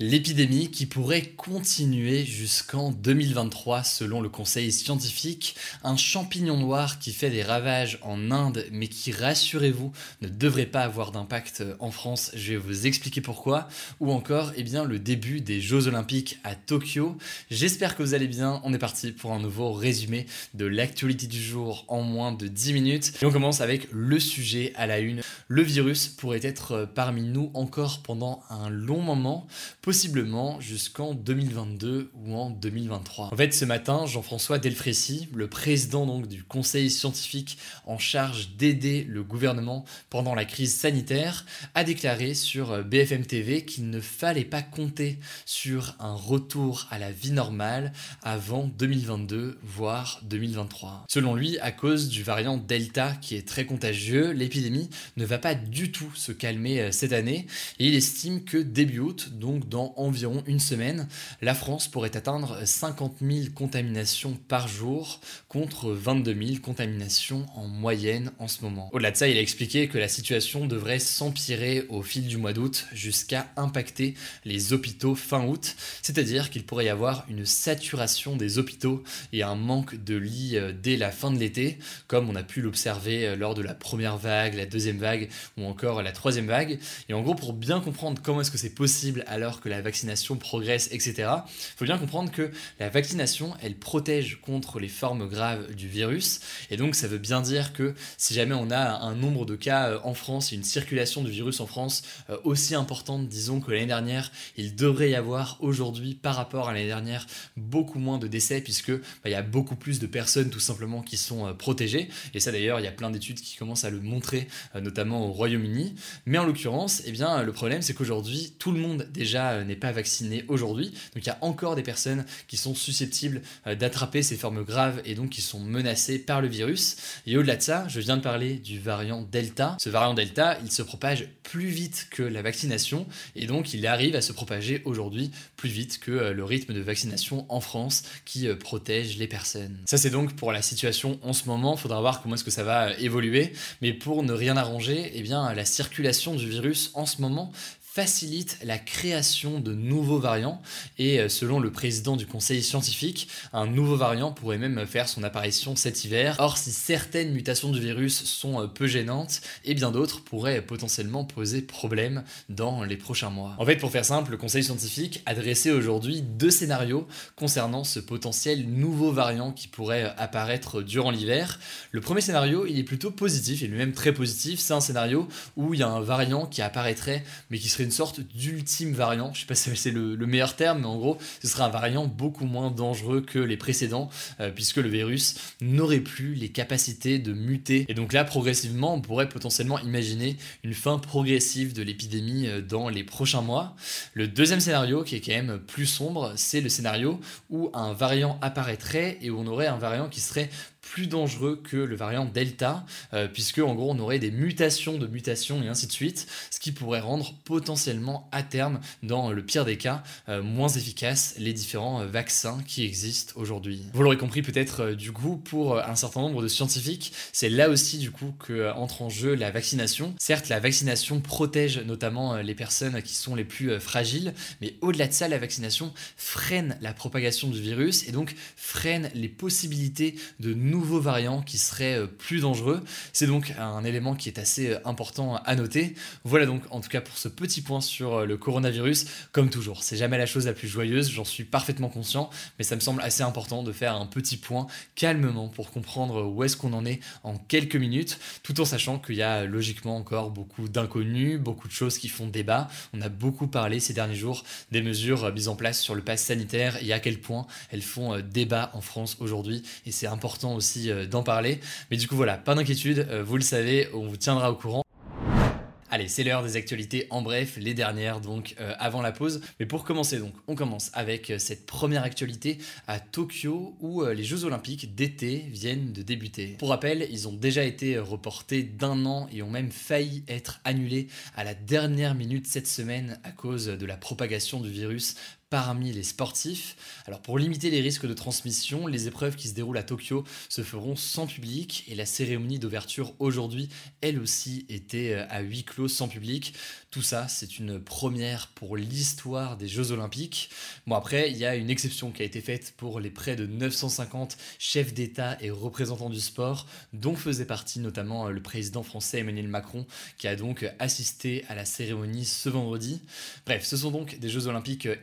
L'épidémie qui pourrait continuer jusqu'en 2023 selon le conseil scientifique, un champignon noir qui fait des ravages en Inde mais qui, rassurez-vous, ne devrait pas avoir d'impact en France, je vais vous expliquer pourquoi, ou encore eh bien, le début des Jeux Olympiques à Tokyo. J'espère que vous allez bien, on est parti pour un nouveau résumé de l'actualité du jour en moins de 10 minutes. Et on commence avec le sujet à la une. Le virus pourrait être parmi nous encore pendant un long moment possiblement jusqu'en 2022 ou en 2023. En fait, ce matin, Jean-François Delfrécy, le président donc du conseil scientifique en charge d'aider le gouvernement pendant la crise sanitaire, a déclaré sur BFM TV qu'il ne fallait pas compter sur un retour à la vie normale avant 2022 voire 2023. Selon lui, à cause du variant Delta qui est très contagieux, l'épidémie ne va pas du tout se calmer cette année et il estime que début août, donc dans environ une semaine, la France pourrait atteindre 50 000 contaminations par jour contre 22 000 contaminations en moyenne en ce moment. Au-delà de ça, il a expliqué que la situation devrait s'empirer au fil du mois d'août jusqu'à impacter les hôpitaux fin août, c'est-à-dire qu'il pourrait y avoir une saturation des hôpitaux et un manque de lits euh, dès la fin de l'été, comme on a pu l'observer euh, lors de la première vague, la deuxième vague ou encore la troisième vague. Et en gros, pour bien comprendre comment est-ce que c'est possible alors que la vaccination progresse, etc. Il faut bien comprendre que la vaccination, elle protège contre les formes graves du virus. Et donc, ça veut bien dire que si jamais on a un nombre de cas euh, en France et une circulation du virus en France euh, aussi importante, disons que l'année dernière, il devrait y avoir aujourd'hui, par rapport à l'année dernière, beaucoup moins de décès, puisque bah, il y a beaucoup plus de personnes tout simplement qui sont euh, protégées. Et ça d'ailleurs, il y a plein d'études qui commencent à le montrer, notamment au Royaume-Uni. Mais en l'occurrence, eh bien, le problème, c'est qu'aujourd'hui, tout le monde déjà n'est pas vacciné aujourd'hui. Donc il y a encore des personnes qui sont susceptibles euh, d'attraper ces formes graves et donc qui sont menacées par le virus. Et au-delà de ça, je viens de parler du variant Delta. Ce variant Delta, il se propage plus vite que la vaccination et donc il arrive à se propager aujourd'hui plus vite que euh, le rythme de vaccination en France qui euh, protège les personnes. Ça c'est donc pour la situation en ce moment, il faudra voir comment est-ce que ça va évoluer, mais pour ne rien arranger, eh bien la circulation du virus en ce moment facilite la création de nouveaux variants et euh, selon le président du conseil scientifique, un nouveau variant pourrait même faire son apparition cet hiver. Or, si certaines mutations du virus sont euh, peu gênantes, et bien d'autres pourraient potentiellement poser problème dans les prochains mois. En fait, pour faire simple, le conseil scientifique a dressé aujourd'hui deux scénarios concernant ce potentiel nouveau variant qui pourrait euh, apparaître durant l'hiver. Le premier scénario, il est plutôt positif, est lui-même très positif, c'est un scénario où il y a un variant qui apparaîtrait mais qui serait une sorte d'ultime variant. Je sais pas si c'est le, meilleur terme, mais en gros, ce serait un variant beaucoup moins dangereux que les précédents, euh, puisque le virus n'aurait plus les capacités de muter. Et donc là, progressivement, on pourrait potentiellement imaginer une fin progressive de l'épidémie euh, dans les prochains mois. Le deuxième scénario, qui est quand même plus sombre, c'est le scénario où un variant apparaîtrait et on aurait un variant qui serait plus dangereux que le variant Delta, euh, puisque en gros on aurait des mutations de mutations et ainsi de suite, ce qui pourrait rendre potentiellement à terme, dans le pire des cas, euh, moins efficaces les différents euh, vaccins qui existent aujourd'hui. Vous l'aurez compris peut-être du coup, pour un certain nombre de scientifiques, c'est là aussi du coup que entre en jeu la vaccination. Certes, la vaccination protège notamment les personnes qui sont les plus fragiles, mais au-delà de ça, la vaccination freine la propagation du virus et donc freine les possibilités de nouveaux nouveau variant qui serait plus dangereux. C'est donc un élément qui est assez important à noter. Voilà donc en tout cas pour ce petit point sur le coronavirus. Comme toujours, c'est jamais la chose la plus joyeuse, j'en suis parfaitement conscient, mais ça me semble assez important de faire un petit point calmement pour comprendre où est-ce qu'on en est en quelques minutes, tout en sachant qu'il y a logiquement encore beaucoup d'inconnus, beaucoup de choses qui font débat. On a beaucoup parlé ces derniers jours des mesures mises en place sur le pass sanitaire et à quel point elles font euh, débat en France aujourd'hui, et c'est important aussi euh, d'en parler. Mais du coup voilà, pas d'inquiétude, euh, vous le savez, on vous tiendra au courant. Allez, c'est l'heure des actualités en bref, les dernières donc euh, avant la pause. Mais pour commencer donc, on commence avec cette première actualité à Tokyo où les Jeux Olympiques d'été viennent de débuter. Pour rappel, ils ont déjà été reportés d'un an et ont même failli être annulés à la dernière minute cette semaine à cause de la propagation du virus parmi les sportifs. Alors pour limiter les risques de transmission, les épreuves qui se déroulent à Tokyo se feront sans public et la cérémonie d'ouverture aujourd'hui, elle aussi, était euh, à huis clos sans public. Tout ça, c'est une première pour l'histoire des Jeux Olympiques. Bon après, il y a une exception qui a été faite pour les près de 950 chefs d'État et représentants du sport, dont faisait partie notamment euh, le président français Emmanuel Macron, qui a donc assisté à la cérémonie ce vendredi. Bref, ce sont donc des Jeux Olympiques euh,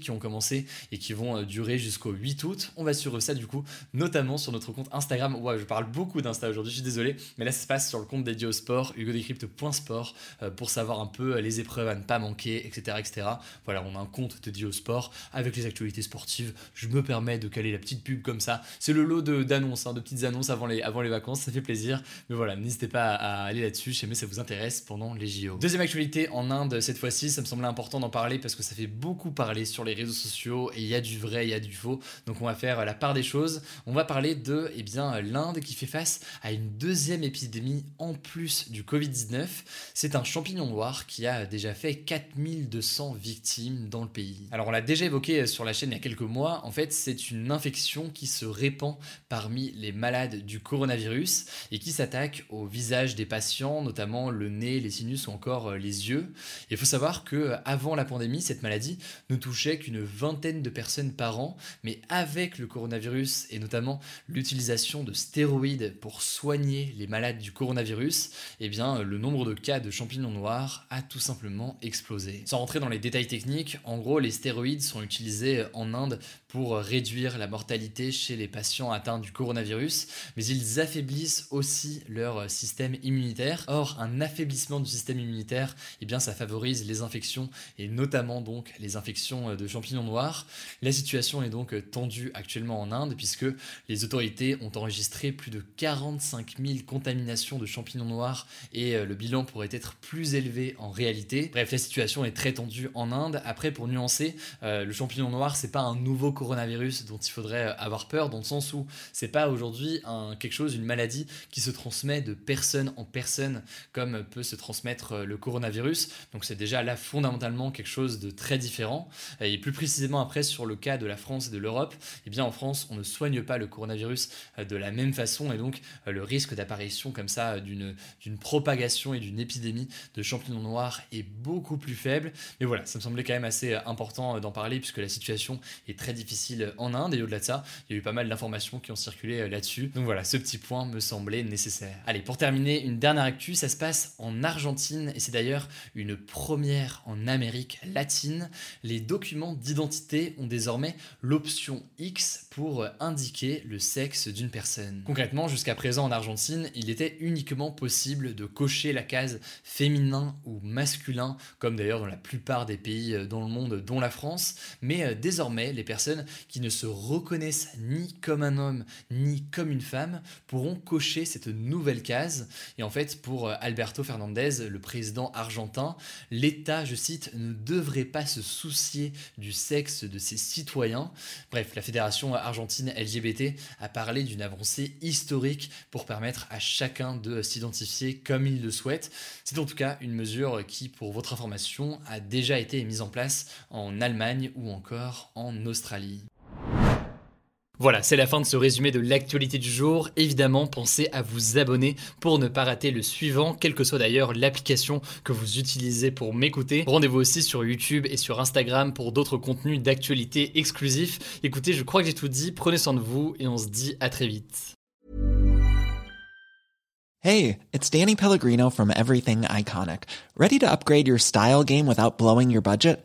qui ont commencé et qui vont euh, durer jusqu'au 8 août. On va suivre ça du coup, notamment sur notre compte Instagram. Ouais, je parle beaucoup d'Insta aujourd'hui, je suis désolé, mais là ça se passe sur le compte dédié au sport, hugodécrypte.sport, euh, pour savoir un peu euh, les épreuves à ne pas manquer, etc., etc. Voilà, on a un compte dédié au sport avec les actualités sportives. Je me permets de caler la petite pub comme ça. C'est le lot d'annonces, hein, de, petites annonces avant les, avant les vacances, ça fait plaisir. Mais voilà, n'hésitez pas à, aller là-dessus, si jamais ça vous intéresse pendant les JO. Deuxième actualité en Inde cette fois-ci, ça me semblait important d'en parler parce que ça fait beaucoup parler les réseaux sociaux et il y a du vrai, il y a du faux. Donc on va faire la part des choses. On va parler de eh bien l'Inde qui fait face à une deuxième épidémie en plus du Covid-19. C'est un champignon noir qui a déjà fait 4200 victimes dans le pays. Alors on l'a déjà évoqué sur la chaîne il y a quelques mois. En fait, c'est une infection qui se répand parmi les malades du coronavirus et qui s'attaque au visage des patients, notamment le nez, les sinus ou encore les yeux. Il faut savoir que avant la pandémie, cette maladie ne touchait qu'une vingtaine de personnes par an, mais avec le coronavirus et notamment l'utilisation de stéroïdes pour soigner les malades du coronavirus, eh bien le nombre de cas de champignons noirs a tout simplement explosé. Sans rentrer dans les détails techniques, en gros les stéroïdes sont utilisés en Inde pour réduire la mortalité chez les patients atteints du coronavirus, mais ils affaiblissent aussi leur système immunitaire. Or, un affaiblissement du système immunitaire, eh bien, ça favorise les infections et notamment donc les infections de champignons noirs. La situation est donc tendue actuellement en Inde puisque les autorités ont enregistré plus de 45 000 contaminations de champignons noirs et euh, le bilan pourrait être plus élevé en réalité. Bref, la situation est très tendue en Inde. Après, pour nuancer, euh, le champignon noir, c'est pas un nouveau coronavirus dont il faudrait euh, avoir peur, dans le sens où c'est pas aujourd'hui quelque chose, une maladie qui se transmet de personne en personne comme peut se transmettre le coronavirus. Donc c'est déjà là fondamentalement quelque chose de très différent. Et plus précisément après sur le cas de la France et de l'Europe, eh bien en France on ne soigne pas le coronavirus euh, de la même façon et donc euh, le risque d'apparition comme ça d'une propagation et d'une épidémie de champignons noirs est beaucoup plus faible. Mais voilà, ça me semblait quand même assez euh, important d'en parler puisque la situation est très difficile en Inde et au-delà de ça, il y a eu pas mal d'informations qui ont circulé là-dessus. Donc voilà, ce petit point me semblait nécessaire. Allez, pour terminer, une dernière actu, ça se passe en Argentine et c'est d'ailleurs une première en Amérique latine. Les documents d'identité ont désormais l'option X pour indiquer le sexe d'une personne. Concrètement, jusqu'à présent en Argentine, il était uniquement possible de cocher la case féminin ou masculin, comme d'ailleurs dans la plupart des pays euh, dans le monde, dont la France, mais euh, désormais, les personnes qui ne se reconnaissent ni comme un homme ni comme une femme pourront cocher cette nouvelle case. Et en fait, pour euh, Alberto Fernandez, le président argentin, l'État, je cite, ne devrait pas se soucier du sexe de ses citoyens. Bref, la fédération argentine LGBT a parlé d'une avancée historique pour permettre à chacun de s'identifier comme il le souhaite. C'est en tout cas une mesure qui, pour votre information, a déjà été mise en place en Allemagne ou encore en Australie. Voilà, c'est la fin de ce résumé de l'actualité du jour. Évidemment, pensez à vous abonner pour ne pas rater le suivant, quelle que soit d'ailleurs l'application que vous utilisez pour m'écouter. Rendez-vous aussi sur YouTube et sur Instagram pour d'autres contenus d'actualité exclusifs. Écoutez, je crois que j'ai tout dit, prenez soin de vous et on se dit à très vite. Hey, it's Danny Pellegrino from Everything Iconic. Ready to upgrade your style game without blowing your budget?